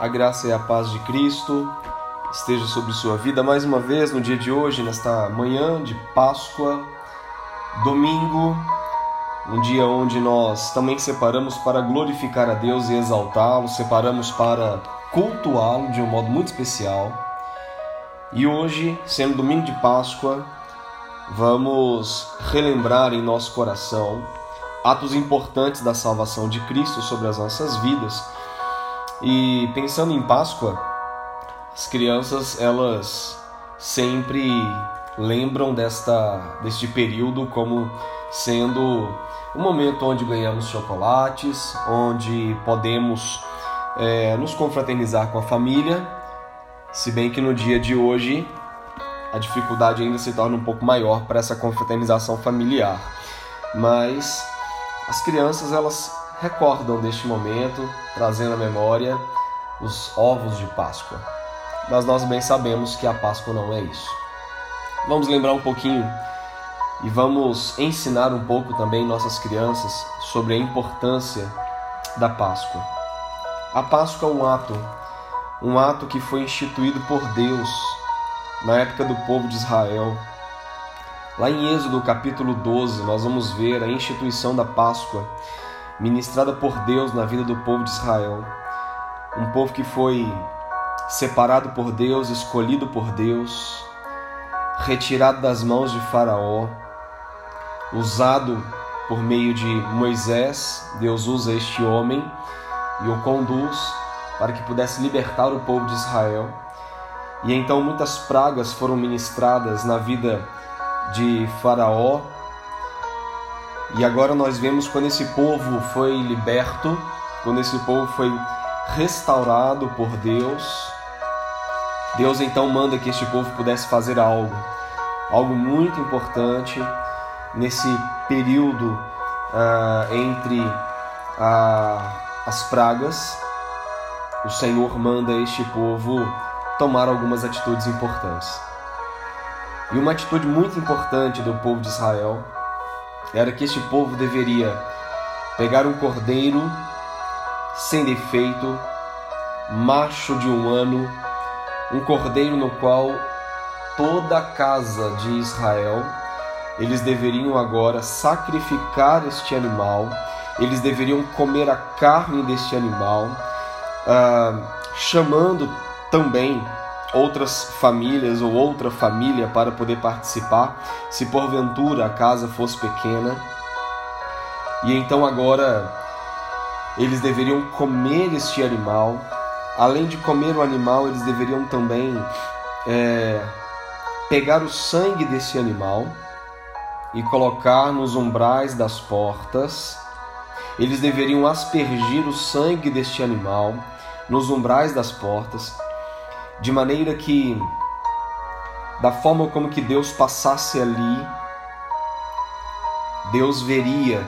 a graça e a paz de Cristo esteja sobre sua vida mais uma vez no dia de hoje, nesta manhã de Páscoa, domingo, um dia onde nós também separamos para glorificar a Deus e exaltá-lo, separamos para cultuá-lo de um modo muito especial. E hoje, sendo domingo de Páscoa, vamos relembrar em nosso coração atos importantes da salvação de Cristo sobre as nossas vidas e pensando em Páscoa, as crianças elas sempre lembram desta deste período como sendo o momento onde ganhamos chocolates, onde podemos é, nos confraternizar com a família, se bem que no dia de hoje a dificuldade ainda se torna um pouco maior para essa confraternização familiar. Mas as crianças elas recordam deste momento, trazendo à memória os ovos de Páscoa. Mas nós bem sabemos que a Páscoa não é isso. Vamos lembrar um pouquinho e vamos ensinar um pouco também nossas crianças sobre a importância da Páscoa. A Páscoa é um ato, um ato que foi instituído por Deus na época do povo de Israel. Lá em Êxodo capítulo 12, nós vamos ver a instituição da Páscoa ministrada por Deus na vida do povo de Israel. Um povo que foi separado por Deus, escolhido por Deus, retirado das mãos de Faraó, usado por meio de Moisés. Deus usa este homem e o conduz para que pudesse libertar o povo de Israel. E então muitas pragas foram ministradas na vida de Faraó, e agora nós vemos quando esse povo foi liberto, quando esse povo foi restaurado por Deus, Deus então manda que este povo pudesse fazer algo, algo muito importante nesse período uh, entre as pragas. O Senhor manda este povo tomar algumas atitudes importantes. E uma atitude muito importante do povo de Israel era que este povo deveria. Pegar um cordeiro sem defeito, macho de um ano, um cordeiro no qual toda a casa de Israel eles deveriam agora sacrificar este animal, eles deveriam comer a carne deste animal, ah, chamando também outras famílias ou outra família para poder participar, se porventura a casa fosse pequena. E então agora eles deveriam comer este animal. Além de comer o animal, eles deveriam também é, pegar o sangue desse animal e colocar nos umbrais das portas. Eles deveriam aspergir o sangue deste animal nos umbrais das portas de maneira que da forma como que Deus passasse ali, Deus veria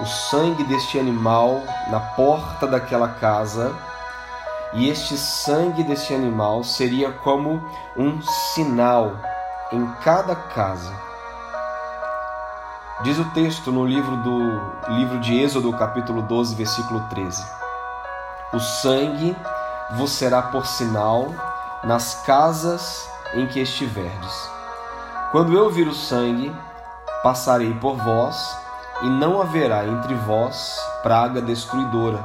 o sangue deste animal na porta daquela casa, e este sangue deste animal seria como um sinal em cada casa. Diz o texto no livro do livro de Êxodo, capítulo 12, versículo 13. O sangue vos será por sinal nas casas em que estiverdes. Quando eu vir o sangue, passarei por vós, e não haverá entre vós praga destruidora,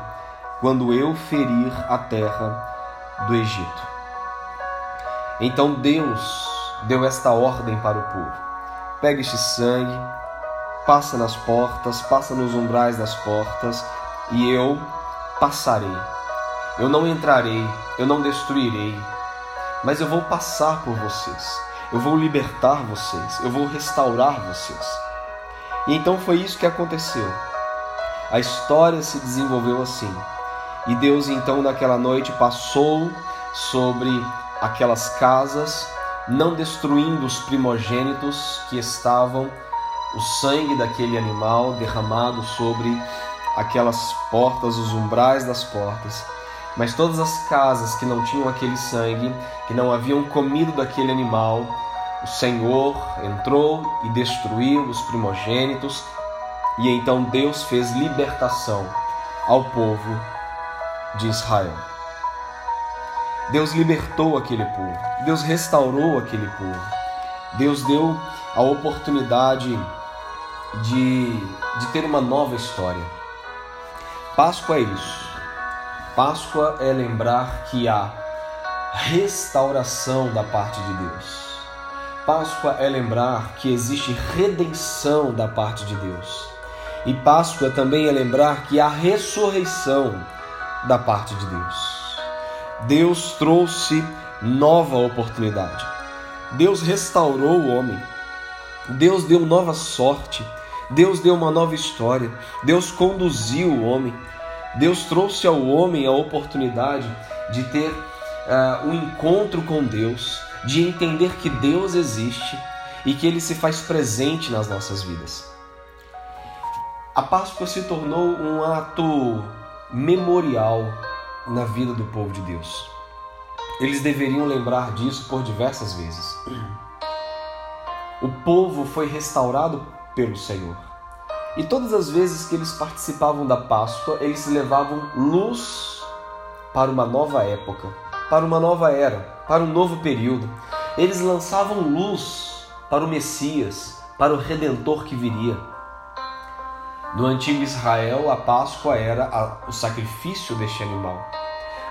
quando eu ferir a terra do Egito. Então Deus deu esta ordem para o povo: pega este sangue, passa nas portas, passa nos umbrais das portas, e eu passarei. Eu não entrarei, eu não destruirei, mas eu vou passar por vocês, eu vou libertar vocês, eu vou restaurar vocês. E então foi isso que aconteceu. A história se desenvolveu assim. E Deus então naquela noite passou sobre aquelas casas, não destruindo os primogênitos que estavam, o sangue daquele animal derramado sobre aquelas portas, os umbrais das portas mas todas as casas que não tinham aquele sangue, que não haviam comido daquele animal, o Senhor entrou e destruiu os primogênitos, e então Deus fez libertação ao povo de Israel. Deus libertou aquele povo, Deus restaurou aquele povo, Deus deu a oportunidade de, de ter uma nova história. Páscoa é isso. Páscoa é lembrar que há restauração da parte de Deus. Páscoa é lembrar que existe redenção da parte de Deus. E Páscoa também é lembrar que há ressurreição da parte de Deus. Deus trouxe nova oportunidade. Deus restaurou o homem. Deus deu nova sorte. Deus deu uma nova história. Deus conduziu o homem. Deus trouxe ao homem a oportunidade de ter uh, um encontro com Deus, de entender que Deus existe e que ele se faz presente nas nossas vidas. A Páscoa se tornou um ato memorial na vida do povo de Deus. Eles deveriam lembrar disso por diversas vezes. O povo foi restaurado pelo Senhor. E todas as vezes que eles participavam da Páscoa, eles levavam luz para uma nova época, para uma nova era, para um novo período. Eles lançavam luz para o Messias, para o Redentor que viria. No antigo Israel, a Páscoa era o sacrifício deste animal,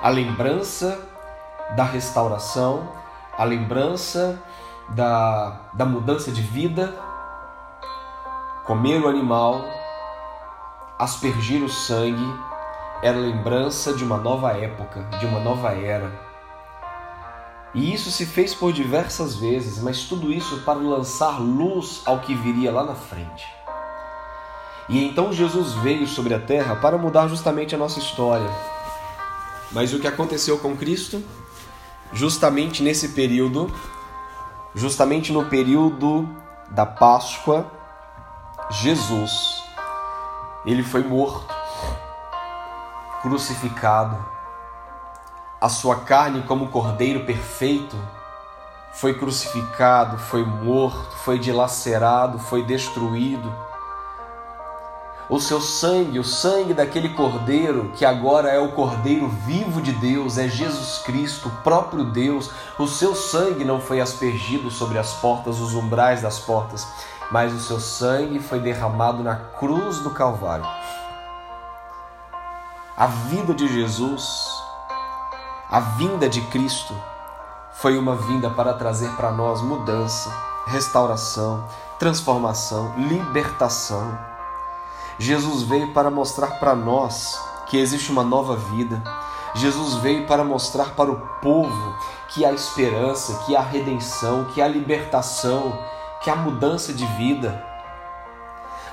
a lembrança da restauração, a lembrança da, da mudança de vida. Comer o animal, aspergir o sangue, era lembrança de uma nova época, de uma nova era. E isso se fez por diversas vezes, mas tudo isso para lançar luz ao que viria lá na frente. E então Jesus veio sobre a terra para mudar justamente a nossa história. Mas o que aconteceu com Cristo? Justamente nesse período, justamente no período da Páscoa, Jesus, ele foi morto, crucificado. A sua carne, como cordeiro perfeito, foi crucificado, foi morto, foi dilacerado, foi destruído o seu sangue, o sangue daquele cordeiro, que agora é o cordeiro vivo de Deus, é Jesus Cristo, o próprio Deus, o seu sangue não foi aspergido sobre as portas, os umbrais das portas, mas o seu sangue foi derramado na cruz do Calvário. A vida de Jesus, a vinda de Cristo, foi uma vinda para trazer para nós mudança, restauração, transformação, libertação Jesus veio para mostrar para nós que existe uma nova vida. Jesus veio para mostrar para o povo que há esperança, que há redenção, que há libertação, que há mudança de vida.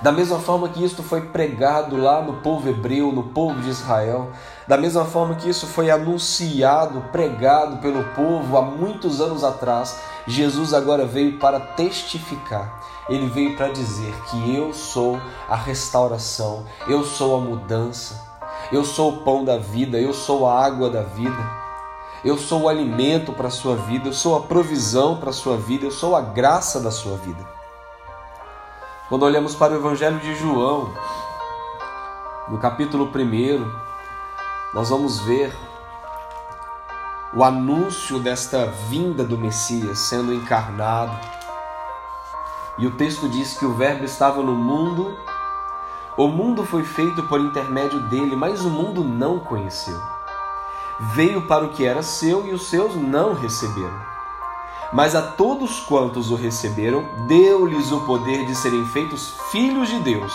Da mesma forma que isto foi pregado lá no povo hebreu, no povo de Israel, da mesma forma que isso foi anunciado, pregado pelo povo há muitos anos atrás, Jesus agora veio para testificar. Ele veio para dizer que eu sou a restauração, eu sou a mudança, eu sou o pão da vida, eu sou a água da vida. Eu sou o alimento para a sua vida, eu sou a provisão para a sua vida, eu sou a graça da sua vida. Quando olhamos para o Evangelho de João, no capítulo 1, nós vamos ver o anúncio desta vinda do Messias sendo encarnado. E o texto diz que o Verbo estava no mundo, o mundo foi feito por intermédio dele, mas o mundo não conheceu. Veio para o que era seu e os seus não receberam. Mas a todos quantos o receberam, deu-lhes o poder de serem feitos filhos de Deus,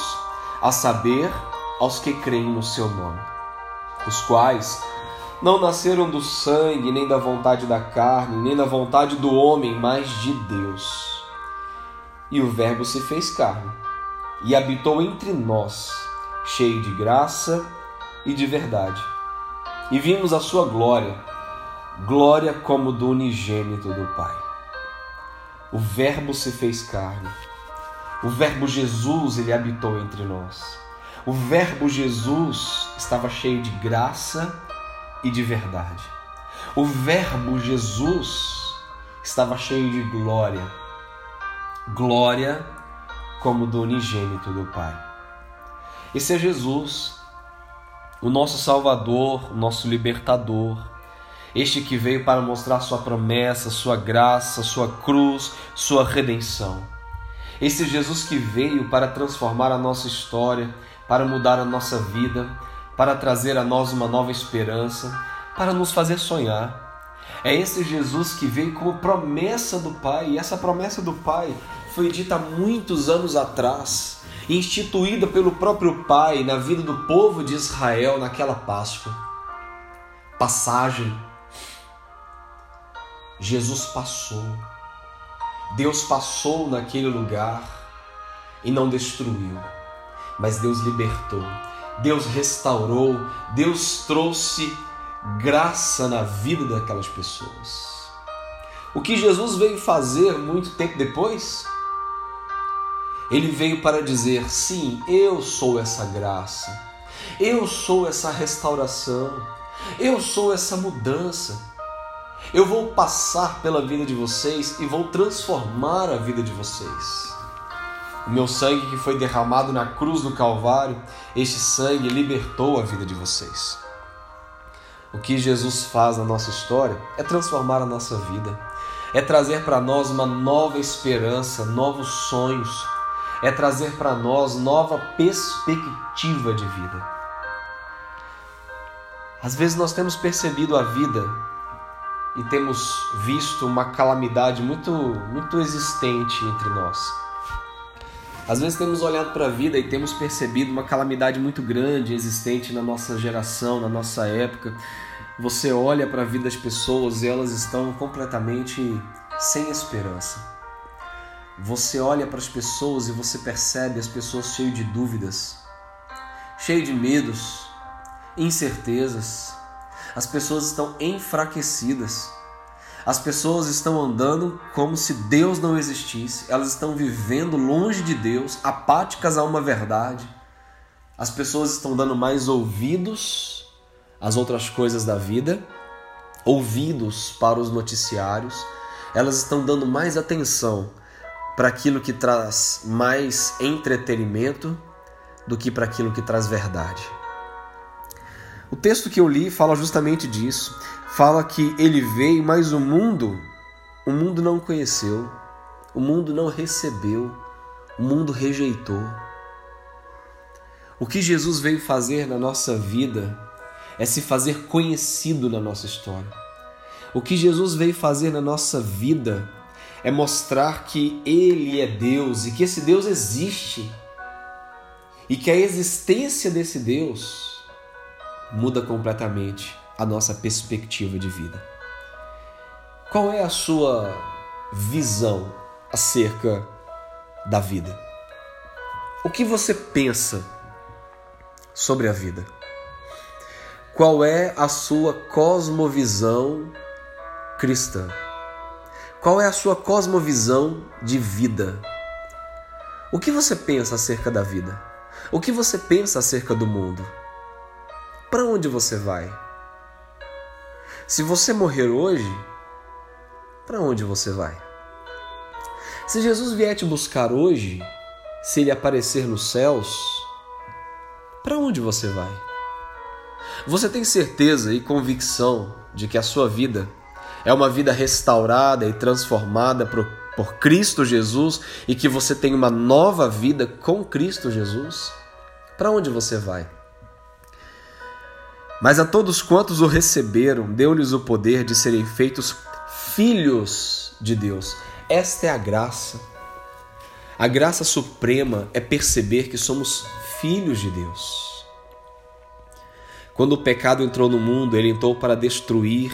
a saber, aos que creem no seu nome, os quais não nasceram do sangue, nem da vontade da carne, nem da vontade do homem, mas de Deus. E o Verbo se fez carne e habitou entre nós, cheio de graça e de verdade. E vimos a sua glória, glória como do unigênito do Pai. O Verbo se fez carne. O Verbo Jesus, ele habitou entre nós. O Verbo Jesus estava cheio de graça e de verdade. O Verbo Jesus estava cheio de glória, glória como do unigênito do Pai. Esse é Jesus, o nosso Salvador, o nosso libertador. Este que veio para mostrar sua promessa, sua graça, sua cruz, sua redenção. Esse Jesus que veio para transformar a nossa história, para mudar a nossa vida, para trazer a nós uma nova esperança, para nos fazer sonhar. É esse Jesus que veio como promessa do Pai, e essa promessa do Pai foi dita muitos anos atrás, instituída pelo próprio Pai na vida do povo de Israel naquela Páscoa. Passagem. Jesus passou. Deus passou naquele lugar e não destruiu, mas Deus libertou, Deus restaurou, Deus trouxe graça na vida daquelas pessoas. O que Jesus veio fazer muito tempo depois? Ele veio para dizer: sim, eu sou essa graça, eu sou essa restauração, eu sou essa mudança. Eu vou passar pela vida de vocês e vou transformar a vida de vocês. O meu sangue que foi derramado na cruz do Calvário, este sangue libertou a vida de vocês. O que Jesus faz na nossa história é transformar a nossa vida, é trazer para nós uma nova esperança, novos sonhos, é trazer para nós nova perspectiva de vida. Às vezes nós temos percebido a vida e temos visto uma calamidade muito muito existente entre nós. Às vezes temos olhado para a vida e temos percebido uma calamidade muito grande existente na nossa geração, na nossa época. Você olha para a vida das pessoas e elas estão completamente sem esperança. Você olha para as pessoas e você percebe as pessoas cheias de dúvidas, cheias de medos, incertezas. As pessoas estão enfraquecidas. As pessoas estão andando como se Deus não existisse, elas estão vivendo longe de Deus, apáticas a uma verdade. As pessoas estão dando mais ouvidos às outras coisas da vida, ouvidos para os noticiários, elas estão dando mais atenção para aquilo que traz mais entretenimento do que para aquilo que traz verdade. O texto que eu li fala justamente disso fala que ele veio, mas o mundo, o mundo não conheceu, o mundo não recebeu, o mundo rejeitou. O que Jesus veio fazer na nossa vida é se fazer conhecido na nossa história. O que Jesus veio fazer na nossa vida é mostrar que Ele é Deus e que esse Deus existe e que a existência desse Deus muda completamente a nossa perspectiva de vida. Qual é a sua visão acerca da vida? O que você pensa sobre a vida? Qual é a sua cosmovisão cristã? Qual é a sua cosmovisão de vida? O que você pensa acerca da vida? O que você pensa acerca do mundo? Para onde você vai? Se você morrer hoje, para onde você vai? Se Jesus vier te buscar hoje, se ele aparecer nos céus, para onde você vai? Você tem certeza e convicção de que a sua vida é uma vida restaurada e transformada por, por Cristo Jesus e que você tem uma nova vida com Cristo Jesus? Para onde você vai? Mas a todos quantos o receberam, deu-lhes o poder de serem feitos filhos de Deus. Esta é a graça. A graça suprema é perceber que somos filhos de Deus. Quando o pecado entrou no mundo, ele entrou para destruir,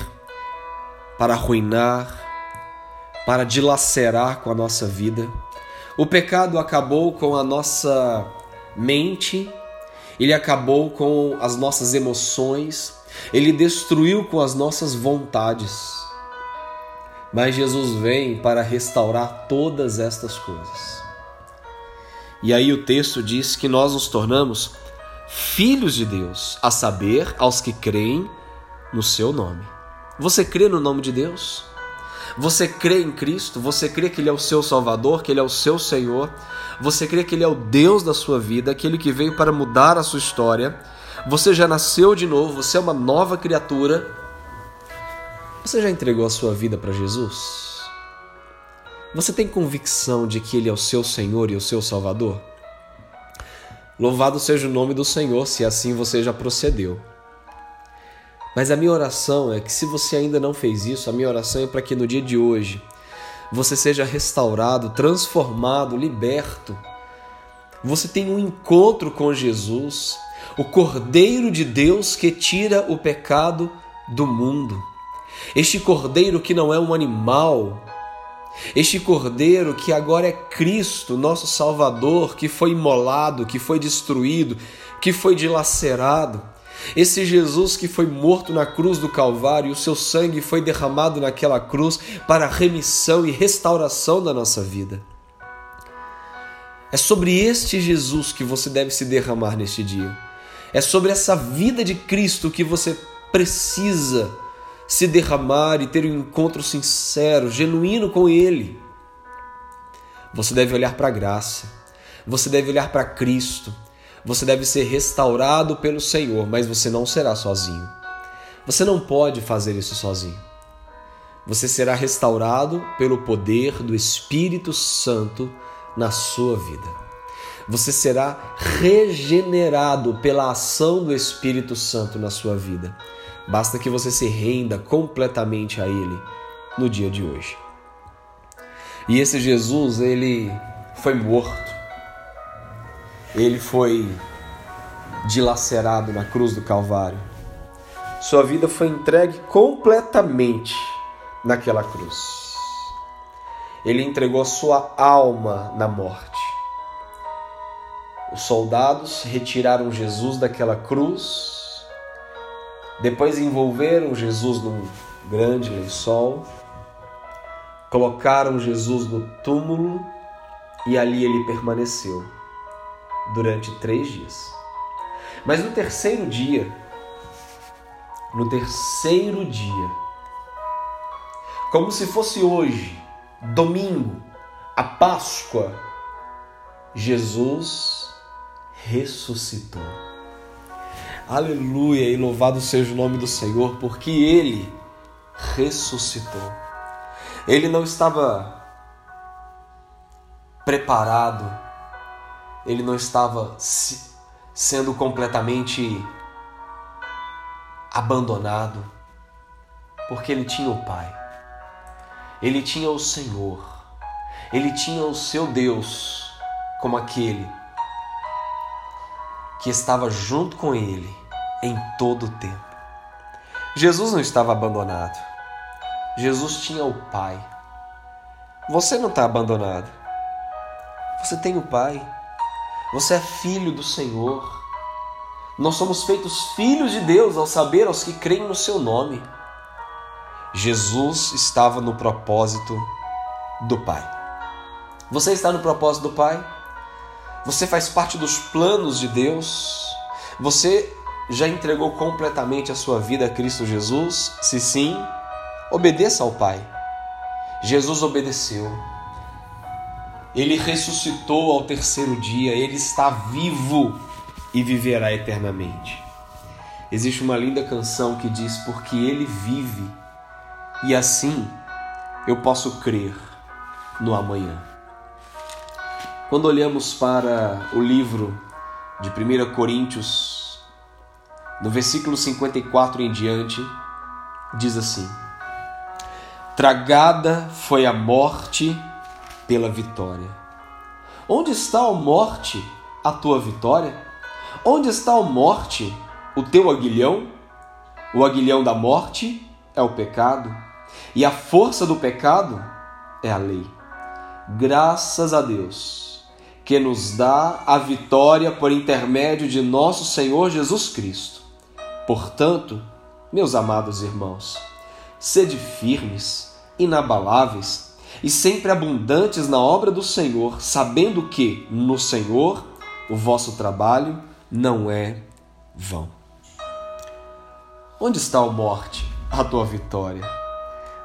para arruinar, para dilacerar com a nossa vida. O pecado acabou com a nossa mente ele acabou com as nossas emoções, ele destruiu com as nossas vontades. Mas Jesus vem para restaurar todas estas coisas. E aí o texto diz que nós nos tornamos filhos de Deus, a saber, aos que creem no seu nome. Você crê no nome de Deus? Você crê em Cristo? Você crê que Ele é o seu Salvador, que Ele é o seu Senhor? Você crê que Ele é o Deus da sua vida, aquele que veio para mudar a sua história? Você já nasceu de novo, você é uma nova criatura. Você já entregou a sua vida para Jesus? Você tem convicção de que Ele é o seu Senhor e o seu Salvador? Louvado seja o nome do Senhor, se assim você já procedeu. Mas a minha oração é que, se você ainda não fez isso, a minha oração é para que no dia de hoje você seja restaurado, transformado, liberto. Você tenha um encontro com Jesus, o Cordeiro de Deus que tira o pecado do mundo. Este Cordeiro que não é um animal, este Cordeiro que agora é Cristo, nosso Salvador, que foi imolado, que foi destruído, que foi dilacerado. Esse Jesus que foi morto na cruz do Calvário, o seu sangue foi derramado naquela cruz para a remissão e restauração da nossa vida. É sobre este Jesus que você deve se derramar neste dia. É sobre essa vida de Cristo que você precisa se derramar e ter um encontro sincero, genuíno com Ele. Você deve olhar para a graça, você deve olhar para Cristo, você deve ser restaurado pelo Senhor, mas você não será sozinho. Você não pode fazer isso sozinho. Você será restaurado pelo poder do Espírito Santo na sua vida. Você será regenerado pela ação do Espírito Santo na sua vida. Basta que você se renda completamente a Ele no dia de hoje. E esse Jesus, ele foi morto. Ele foi dilacerado na cruz do Calvário. Sua vida foi entregue completamente naquela cruz. Ele entregou sua alma na morte. Os soldados retiraram Jesus daquela cruz depois envolveram Jesus num grande lençol, colocaram Jesus no túmulo e ali ele permaneceu durante três dias. Mas no terceiro dia, no terceiro dia, como se fosse hoje, domingo, a Páscoa, Jesus ressuscitou. Aleluia e louvado seja o nome do Senhor, porque ele ressuscitou. Ele não estava preparado, ele não estava sendo completamente abandonado, porque ele tinha o Pai, ele tinha o Senhor, ele tinha o seu Deus como aquele que estava junto com ele em todo o tempo. Jesus não estava abandonado. Jesus tinha o Pai. Você não está abandonado. Você tem o Pai. Você é filho do Senhor. Nós somos feitos filhos de Deus ao saber aos que creem no seu nome. Jesus estava no propósito do Pai. Você está no propósito do Pai? Você faz parte dos planos de Deus? Você já entregou completamente a sua vida a Cristo Jesus? Se sim, obedeça ao Pai. Jesus obedeceu. Ele ressuscitou ao terceiro dia, ele está vivo e viverá eternamente. Existe uma linda canção que diz: Porque ele vive, e assim eu posso crer no amanhã. Quando olhamos para o livro de 1 Coríntios, no versículo 54 em diante, diz assim: Tragada foi a morte pela vitória. Onde está a morte, a tua vitória? Onde está a morte, o teu aguilhão? O aguilhão da morte é o pecado, e a força do pecado é a lei. Graças a Deus que nos dá a vitória por intermédio de nosso Senhor Jesus Cristo. Portanto, meus amados irmãos, sede firmes, inabaláveis e sempre abundantes na obra do Senhor, sabendo que no Senhor o vosso trabalho não é vão. Onde está a morte, a tua vitória?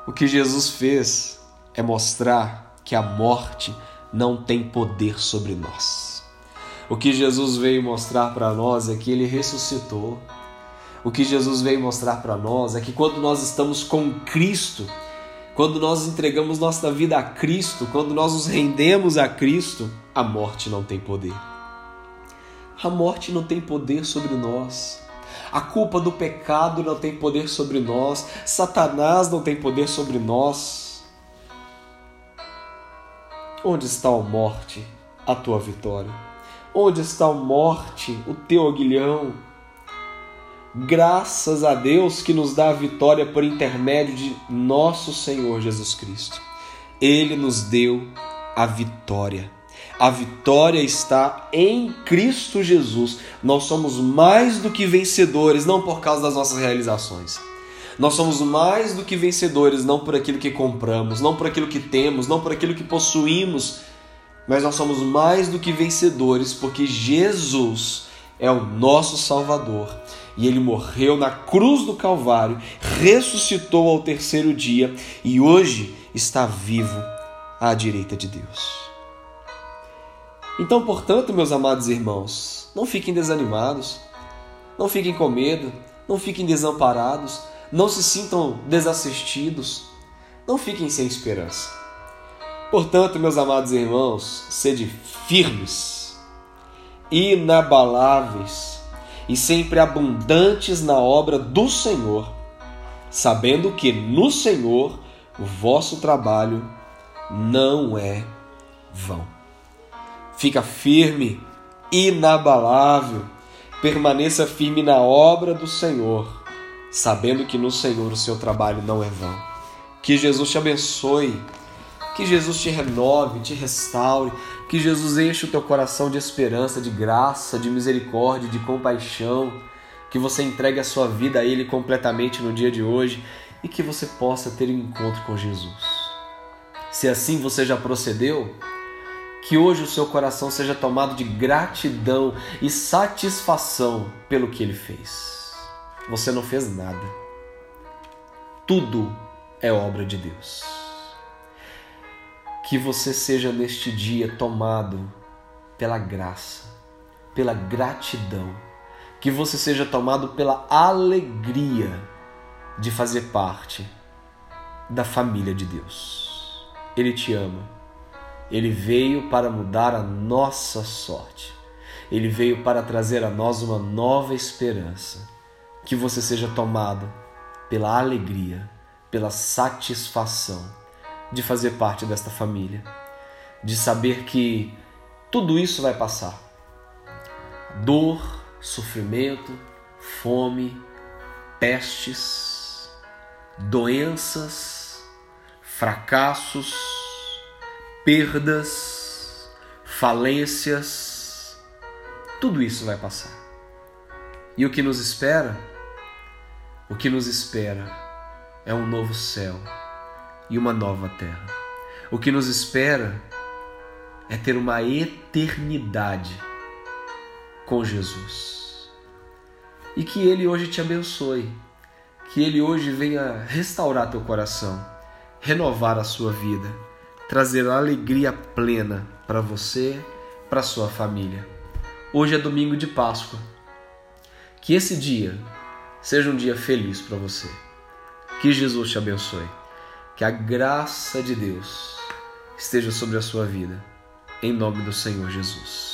O que Jesus fez é mostrar que a morte não tem poder sobre nós. O que Jesus veio mostrar para nós é que ele ressuscitou. O que Jesus veio mostrar para nós é que quando nós estamos com Cristo, quando nós entregamos nossa vida a Cristo, quando nós nos rendemos a Cristo, a morte não tem poder. A morte não tem poder sobre nós. A culpa do pecado não tem poder sobre nós. Satanás não tem poder sobre nós. Onde está a morte, a tua vitória? Onde está a morte, o teu aguilhão? Graças a Deus que nos dá a vitória por intermédio de nosso Senhor Jesus Cristo. Ele nos deu a vitória. A vitória está em Cristo Jesus. Nós somos mais do que vencedores, não por causa das nossas realizações. Nós somos mais do que vencedores, não por aquilo que compramos, não por aquilo que temos, não por aquilo que possuímos, mas nós somos mais do que vencedores porque Jesus é o nosso Salvador e ele morreu na cruz do Calvário, ressuscitou ao terceiro dia e hoje está vivo à direita de Deus. Então, portanto, meus amados irmãos, não fiquem desanimados, não fiquem com medo, não fiquem desamparados, não se sintam desassistidos, não fiquem sem esperança. Portanto, meus amados irmãos, sede firmes, inabaláveis, e sempre abundantes na obra do Senhor, sabendo que no Senhor o vosso trabalho não é vão. Fica firme, inabalável, permaneça firme na obra do Senhor, sabendo que no Senhor o seu trabalho não é vão. Que Jesus te abençoe, que Jesus te renove, te restaure, que Jesus enche o teu coração de esperança, de graça, de misericórdia, de compaixão. Que você entregue a sua vida a Ele completamente no dia de hoje e que você possa ter um encontro com Jesus. Se assim você já procedeu, que hoje o seu coração seja tomado de gratidão e satisfação pelo que Ele fez. Você não fez nada. Tudo é obra de Deus que você seja neste dia tomado pela graça, pela gratidão, que você seja tomado pela alegria de fazer parte da família de Deus. Ele te ama. Ele veio para mudar a nossa sorte. Ele veio para trazer a nós uma nova esperança. Que você seja tomado pela alegria, pela satisfação de fazer parte desta família, de saber que tudo isso vai passar. Dor, sofrimento, fome, pestes, doenças, fracassos, perdas, falências, tudo isso vai passar. E o que nos espera? O que nos espera é um novo céu e uma nova terra. O que nos espera é ter uma eternidade com Jesus. E que Ele hoje te abençoe, que Ele hoje venha restaurar teu coração, renovar a sua vida, trazer alegria plena para você, para sua família. Hoje é domingo de Páscoa. Que esse dia seja um dia feliz para você. Que Jesus te abençoe. Que a graça de Deus esteja sobre a sua vida, em nome do Senhor Jesus.